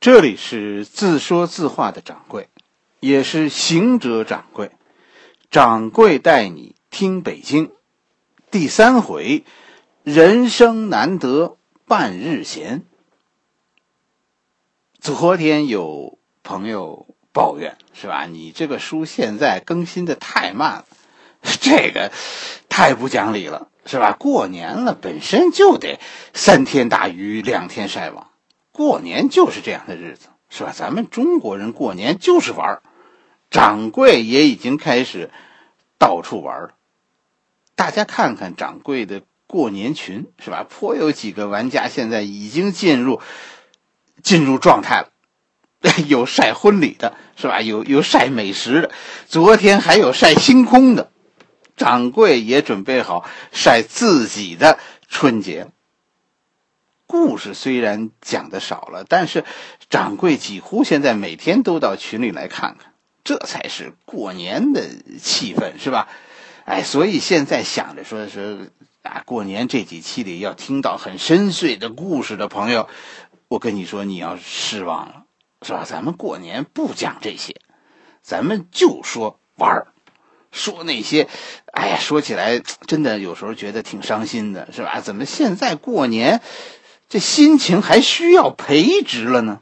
这里是自说自话的掌柜，也是行者掌柜。掌柜带你听北京，第三回，人生难得半日闲。昨天有朋友抱怨，是吧？你这个书现在更新的太慢了，这个太不讲理了，是吧？过年了，本身就得三天打鱼两天晒网，过年就是这样的日子，是吧？咱们中国人过年就是玩儿，掌柜也已经开始到处玩了。大家看看掌柜的过年群，是吧？颇有几个玩家现在已经进入进入状态了。有晒婚礼的，是吧？有有晒美食的，昨天还有晒星空的。掌柜也准备好晒自己的春节。故事虽然讲的少了，但是掌柜几乎现在每天都到群里来看看，这才是过年的气氛，是吧？哎，所以现在想着说是啊，过年这几期里要听到很深邃的故事的朋友，我跟你说，你要失望了。是吧？咱们过年不讲这些，咱们就说玩儿，说那些，哎呀，说起来真的有时候觉得挺伤心的，是吧？怎么现在过年，这心情还需要培植了呢？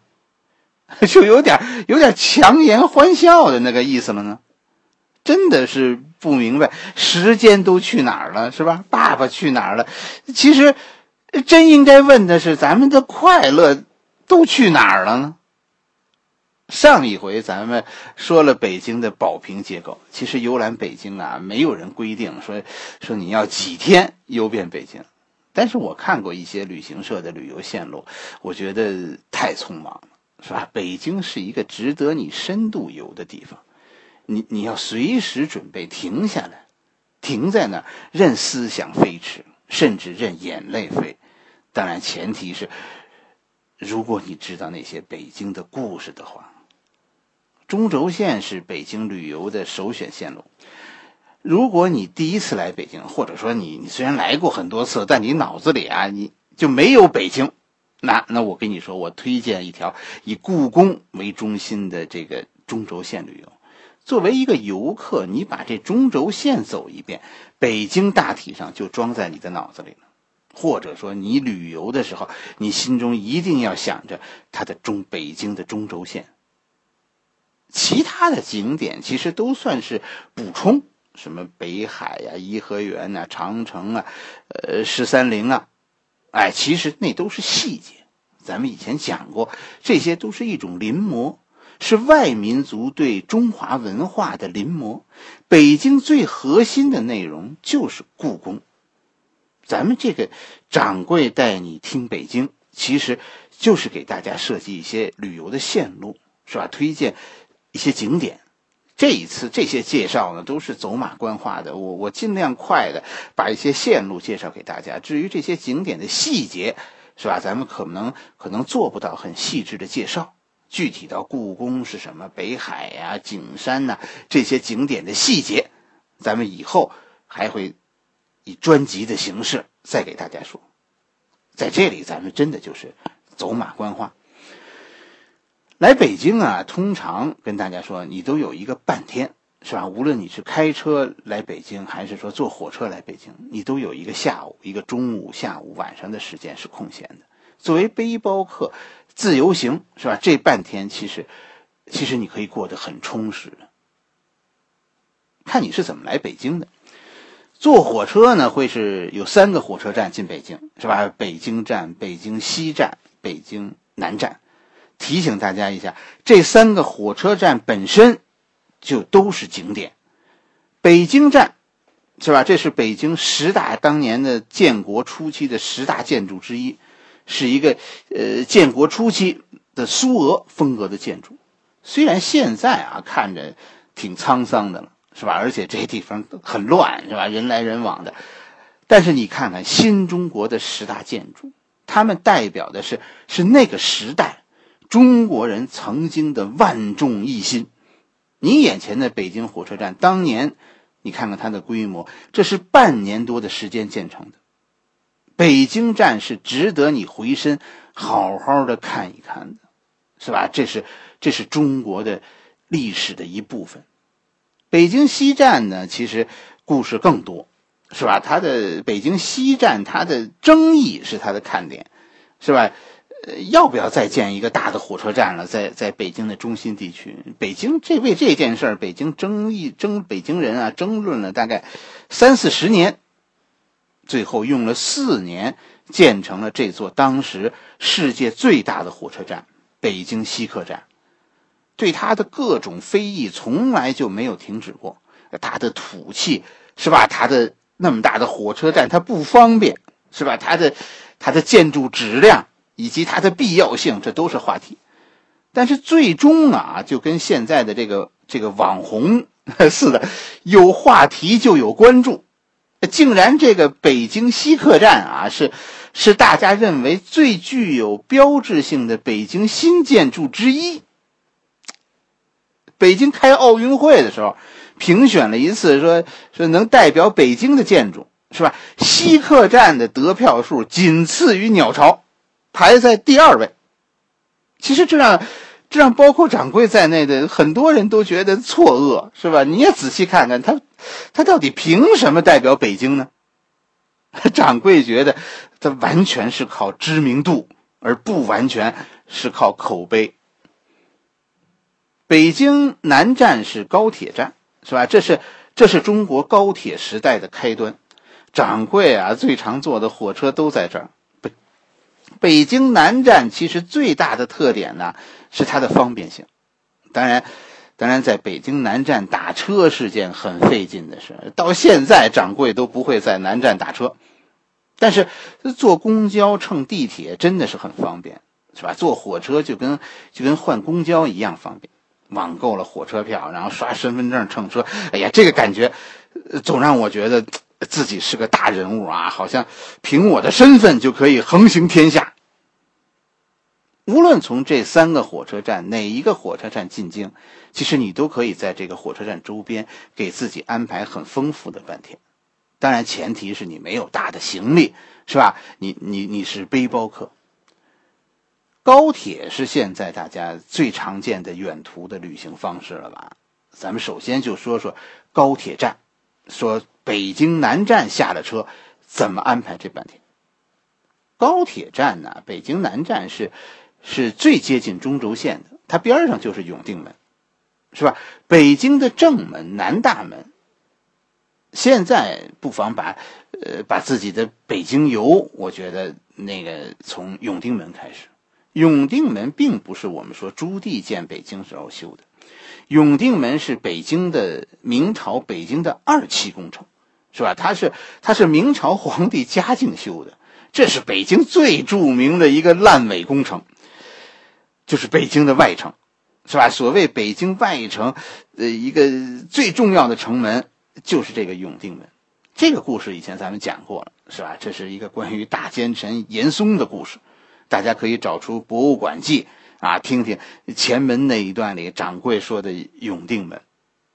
就有点有点强颜欢笑的那个意思了呢？真的是不明白，时间都去哪儿了，是吧？爸爸去哪儿了？其实，真应该问的是，咱们的快乐都去哪儿了呢？上一回咱们说了北京的保平结构，其实游览北京啊，没有人规定说说你要几天游遍北京，但是我看过一些旅行社的旅游线路，我觉得太匆忙了，是吧？北京是一个值得你深度游的地方，你你要随时准备停下来，停在那儿，任思想飞驰，甚至任眼泪飞，当然前提是，如果你知道那些北京的故事的话。中轴线是北京旅游的首选线路。如果你第一次来北京，或者说你你虽然来过很多次，但你脑子里啊你就没有北京，那那我跟你说，我推荐一条以故宫为中心的这个中轴线旅游。作为一个游客，你把这中轴线走一遍，北京大体上就装在你的脑子里了。或者说你旅游的时候，你心中一定要想着它的中北京的中轴线。其他的景点其实都算是补充，什么北海呀、颐和园呐、长城啊、呃十三陵啊，哎，其实那都是细节。咱们以前讲过，这些都是一种临摹，是外民族对中华文化的临摹。北京最核心的内容就是故宫。咱们这个掌柜带你听北京，其实就是给大家设计一些旅游的线路，是吧？推荐。一些景点，这一次这些介绍呢都是走马观花的，我我尽量快的把一些线路介绍给大家。至于这些景点的细节，是吧？咱们可能可能做不到很细致的介绍。具体到故宫是什么，北海呀、景山呐这些景点的细节，咱们以后还会以专辑的形式再给大家说。在这里，咱们真的就是走马观花。来北京啊，通常跟大家说，你都有一个半天，是吧？无论你是开车来北京，还是说坐火车来北京，你都有一个下午、一个中午、下午、晚上的时间是空闲的。作为背包客，自由行，是吧？这半天其实，其实你可以过得很充实。看你是怎么来北京的。坐火车呢，会是有三个火车站进北京，是吧？北京站、北京西站、北京南站。提醒大家一下，这三个火车站本身就都是景点。北京站，是吧？这是北京十大当年的建国初期的十大建筑之一，是一个呃建国初期的苏俄风格的建筑。虽然现在啊看着挺沧桑的了，是吧？而且这地方很乱，是吧？人来人往的。但是你看看新中国的十大建筑，它们代表的是是那个时代。中国人曾经的万众一心，你眼前的北京火车站，当年你看看它的规模，这是半年多的时间建成的。北京站是值得你回身好好的看一看的。是吧？这是这是中国的历史的一部分。北京西站呢，其实故事更多，是吧？它的北京西站，它的争议是它的看点，是吧？呃，要不要再建一个大的火车站了？在在北京的中心地区，北京这为这件事儿，北京争议争北京人啊，争论了大概三四十年，最后用了四年建成了这座当时世界最大的火车站——北京西客站。对它的各种非议从来就没有停止过。它的土气是吧？它的那么大的火车站，它不方便是吧？它的它的建筑质量以及它的必要性，这都是话题。但是最终啊，就跟现在的这个这个网红 似的，有话题就有关注。竟然这个北京西客站啊，是是大家认为最具有标志性的北京新建筑之一。北京开奥运会的时候，评选了一次，说说能代表北京的建筑是吧？西客站的得票数仅次于鸟巢，排在第二位。其实这让这让包括掌柜在内的很多人都觉得错愕，是吧？你也仔细看看他，他到底凭什么代表北京呢？掌柜觉得他完全是靠知名度，而不完全是靠口碑。北京南站是高铁站，是吧？这是这是中国高铁时代的开端。掌柜啊，最常坐的火车都在这儿。北京南站其实最大的特点呢，是它的方便性。当然，当然，在北京南站打车是件很费劲的事，到现在掌柜都不会在南站打车。但是坐公交、乘地铁真的是很方便，是吧？坐火车就跟就跟换公交一样方便。网购了火车票，然后刷身份证乘车，哎呀，这个感觉，总让我觉得自己是个大人物啊，好像凭我的身份就可以横行天下。无论从这三个火车站哪一个火车站进京，其实你都可以在这个火车站周边给自己安排很丰富的半天。当然，前提是你没有大的行李，是吧？你你你是背包客。高铁是现在大家最常见的远途的旅行方式了吧？咱们首先就说说高铁站，说北京南站下了车怎么安排这半天。高铁站呢，北京南站是是最接近中轴线的，它边上就是永定门，是吧？北京的正门南大门。现在不妨把呃把自己的北京游，我觉得那个从永定门开始。永定门并不是我们说朱棣建北京时候修的，永定门是北京的明朝北京的二期工程，是吧？它是它是明朝皇帝嘉靖修的，这是北京最著名的一个烂尾工程，就是北京的外城，是吧？所谓北京外城，呃，一个最重要的城门就是这个永定门。这个故事以前咱们讲过了，是吧？这是一个关于大奸臣严嵩的故事。大家可以找出《博物馆记》啊，听听前门那一段里掌柜说的永定门，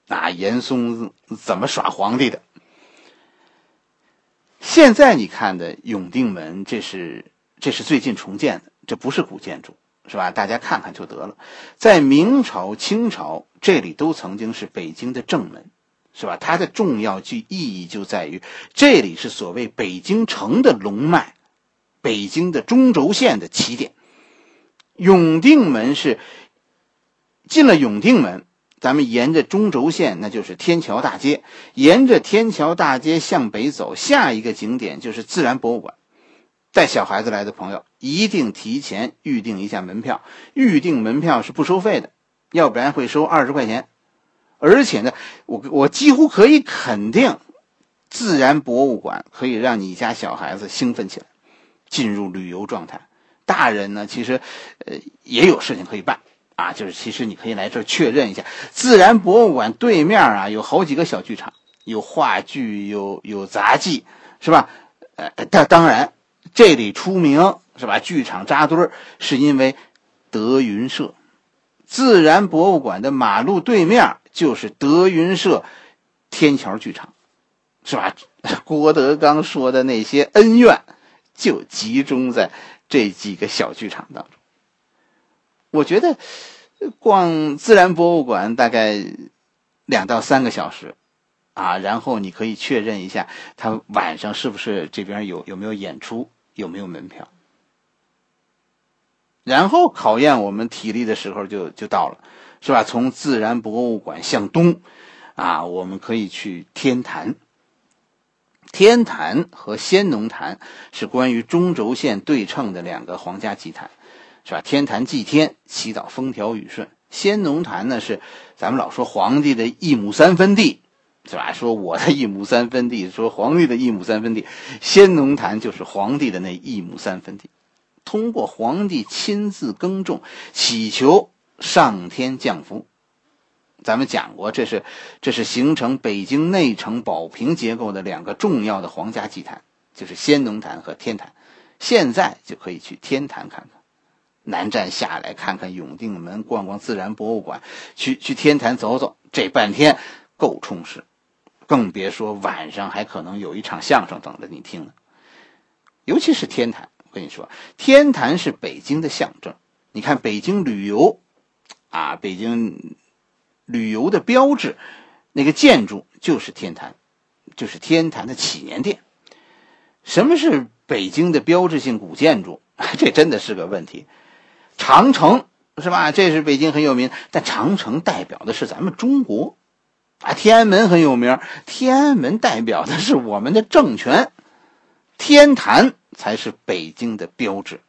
啊，严嵩怎么耍皇帝的。现在你看的永定门，这是这是最近重建的，这不是古建筑，是吧？大家看看就得了。在明朝、清朝，这里都曾经是北京的正门，是吧？它的重要具意义就在于这里是所谓北京城的龙脉。北京的中轴线的起点，永定门是进了永定门，咱们沿着中轴线，那就是天桥大街，沿着天桥大街向北走，下一个景点就是自然博物馆。带小孩子来的朋友，一定提前预定一下门票，预定门票是不收费的，要不然会收二十块钱。而且呢，我我几乎可以肯定，自然博物馆可以让你家小孩子兴奋起来。进入旅游状态，大人呢，其实，呃，也有事情可以办啊，就是其实你可以来这儿确认一下，自然博物馆对面啊，有好几个小剧场，有话剧，有有杂技，是吧？呃，当当然，这里出名是吧？剧场扎堆儿，是因为德云社，自然博物馆的马路对面就是德云社天桥剧场，是吧？郭德纲说的那些恩怨。就集中在这几个小剧场当中。我觉得逛自然博物馆大概两到三个小时，啊，然后你可以确认一下，他晚上是不是这边有有没有演出，有没有门票。然后考验我们体力的时候就就到了，是吧？从自然博物馆向东，啊，我们可以去天坛。天坛和先农坛是关于中轴线对称的两个皇家祭坛，是吧？天坛祭天，祈祷风调雨顺；先农坛呢是咱们老说皇帝的一亩三分地，是吧？说我的一亩三分地，说皇帝的一亩三分地，先农坛就是皇帝的那一亩三分地。通过皇帝亲自耕种，祈求上天降福。咱们讲过，这是这是形成北京内城宝瓶结构的两个重要的皇家祭坛，就是先农坛和天坛。现在就可以去天坛看看，南站下来看看永定门，逛逛自然博物馆，去去天坛走走，这半天够充实。更别说晚上还可能有一场相声等着你听呢。尤其是天坛。我跟你说，天坛是北京的象征。你看，北京旅游，啊，北京旅游的标志，那个建筑就是天坛，就是天坛的祈年殿。什么是北京的标志性古建筑？这真的是个问题。长城是吧？这是北京很有名，但长城代表的是咱们中国。啊，天安门很有名，天安门代表的是我们的政权。天坛。才是北京的标志。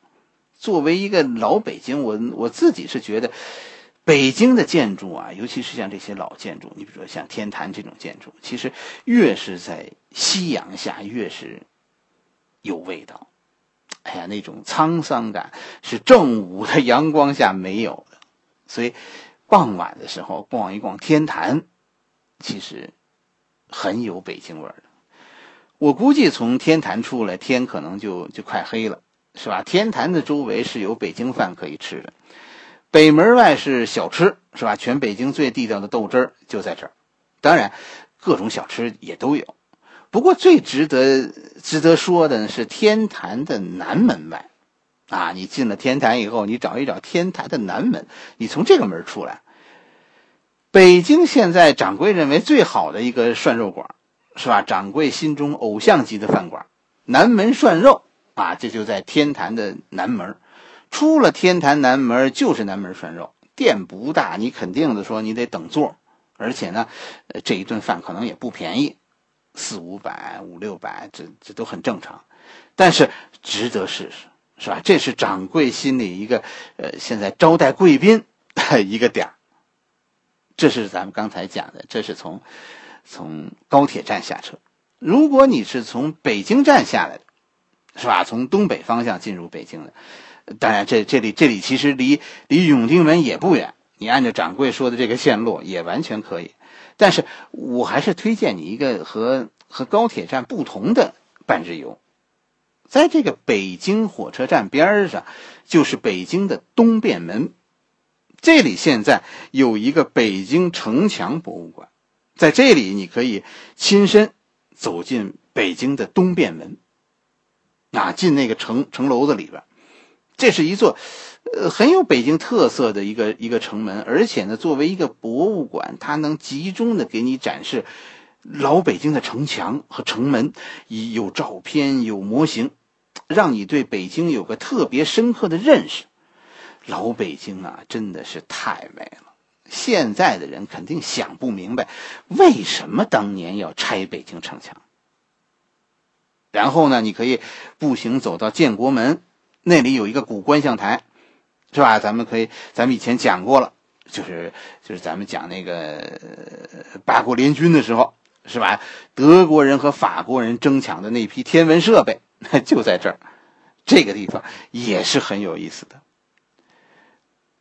作为一个老北京，我我自己是觉得，北京的建筑啊，尤其是像这些老建筑，你比如说像天坛这种建筑，其实越是在夕阳下，越是有味道。哎呀，那种沧桑感是正午的阳光下没有的。所以，傍晚的时候逛一逛天坛，其实很有北京味儿的。我估计从天坛出来，天可能就就快黑了，是吧？天坛的周围是有北京饭可以吃的，北门外是小吃，是吧？全北京最地道的豆汁儿就在这儿，当然，各种小吃也都有。不过最值得值得说的是天坛的南门外，啊，你进了天坛以后，你找一找天坛的南门，你从这个门出来，北京现在掌柜认为最好的一个涮肉馆。是吧？掌柜心中偶像级的饭馆，南门涮肉啊，这就在天坛的南门。出了天坛南门就是南门涮肉，店不大，你肯定的说你得等座，而且呢，这一顿饭可能也不便宜，四五百、五六百，这这都很正常。但是值得试试，是吧？这是掌柜心里一个呃，现在招待贵宾一个点这是咱们刚才讲的，这是从。从高铁站下车，如果你是从北京站下来的，是吧？从东北方向进入北京的，当然这这里这里其实离离永定门也不远，你按照掌柜说的这个线路也完全可以。但是我还是推荐你一个和和高铁站不同的半日游，在这个北京火车站边上，就是北京的东便门，这里现在有一个北京城墙博物馆。在这里，你可以亲身走进北京的东便门，啊，进那个城城楼子里边。这是一座呃很有北京特色的一个一个城门，而且呢，作为一个博物馆，它能集中的给你展示老北京的城墙和城门，有照片有模型，让你对北京有个特别深刻的认识。老北京啊，真的是太美了。现在的人肯定想不明白，为什么当年要拆北京城墙。然后呢，你可以步行走到建国门，那里有一个古观象台，是吧？咱们可以，咱们以前讲过了，就是就是咱们讲那个八国联军的时候，是吧？德国人和法国人争抢的那批天文设备 就在这儿，这个地方也是很有意思的。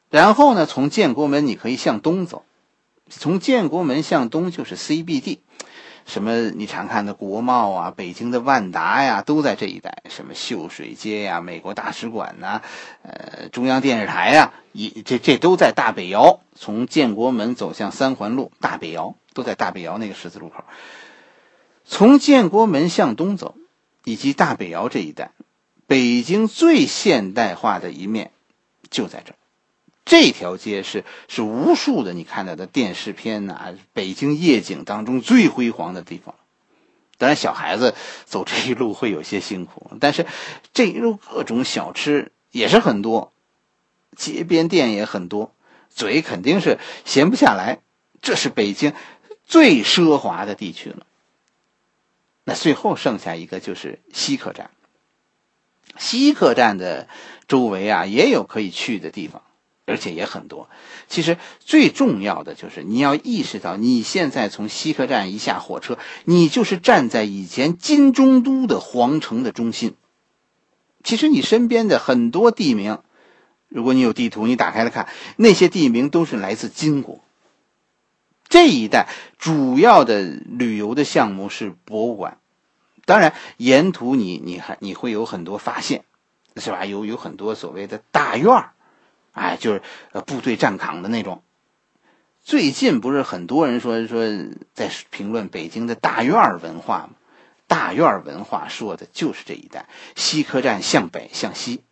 然后呢，从建国门你可以向东走，从建国门向东就是 CBD，什么你常看的国贸啊、北京的万达呀，都在这一带。什么秀水街呀、美国大使馆呐、呃中央电视台呀，一这这都在大北窑。从建国门走向三环路，大北窑都在大北窑那个十字路口。从建国门向东走，以及大北窑这一带，北京最现代化的一面就在这儿。这条街是是无数的你看到的电视片呐，北京夜景当中最辉煌的地方。当然，小孩子走这一路会有些辛苦，但是这一路各种小吃也是很多，街边店也很多，嘴肯定是闲不下来。这是北京最奢华的地区了。那最后剩下一个就是西客站。西客站的周围啊，也有可以去的地方，而且也很多。其实最重要的就是你要意识到，你现在从西客站一下火车，你就是站在以前金中都的皇城的中心。其实你身边的很多地名，如果你有地图，你打开来看，那些地名都是来自金国。这一带主要的旅游的项目是博物馆。当然，沿途你你还你会有很多发现，是吧？有有很多所谓的大院儿，哎，就是呃部队站岗的那种。最近不是很多人说说在评论北京的大院文化吗？大院文化说的就是这一带，西客站向北向西。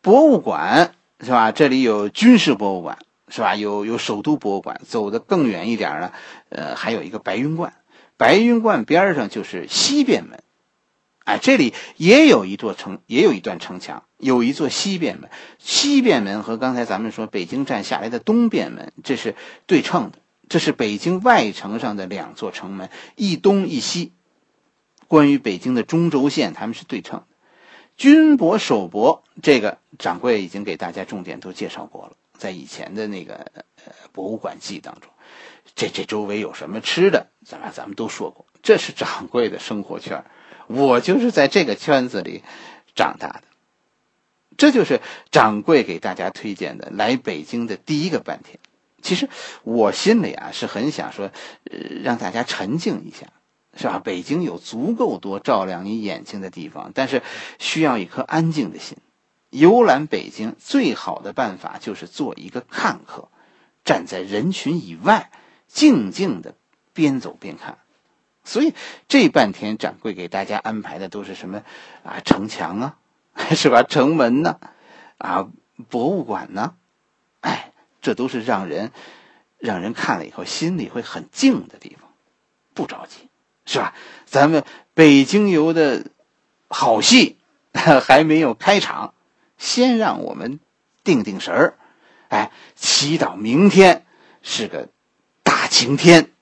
博物馆是吧？这里有军事博物馆是吧？有有首都博物馆，走的更远一点呢，呃，还有一个白云观。白云观边上就是西便门，哎，这里也有一座城，也有一段城墙，有一座西便门。西便门和刚才咱们说北京站下来的东便门，这是对称的，这是北京外城上的两座城门，一东一西。关于北京的中轴线，他们是对称的。军博首博，这个掌柜已经给大家重点都介绍过了，在以前的那个博物馆记当中。这这周围有什么吃的？咱们咱们都说过，这是掌柜的生活圈我就是在这个圈子里长大的。这就是掌柜给大家推荐的来北京的第一个半天。其实我心里啊是很想说，让大家沉静一下，是吧？北京有足够多照亮你眼睛的地方，但是需要一颗安静的心。游览北京最好的办法就是做一个看客，站在人群以外。静静的边走边看，所以这半天掌柜给大家安排的都是什么啊？城墙啊，是吧？城门呢？啊，博物馆呢？哎，这都是让人让人看了以后心里会很静的地方。不着急，是吧？咱们北京游的好戏 还没有开场，先让我们定定神儿，哎，祈祷明天是个大。晴天。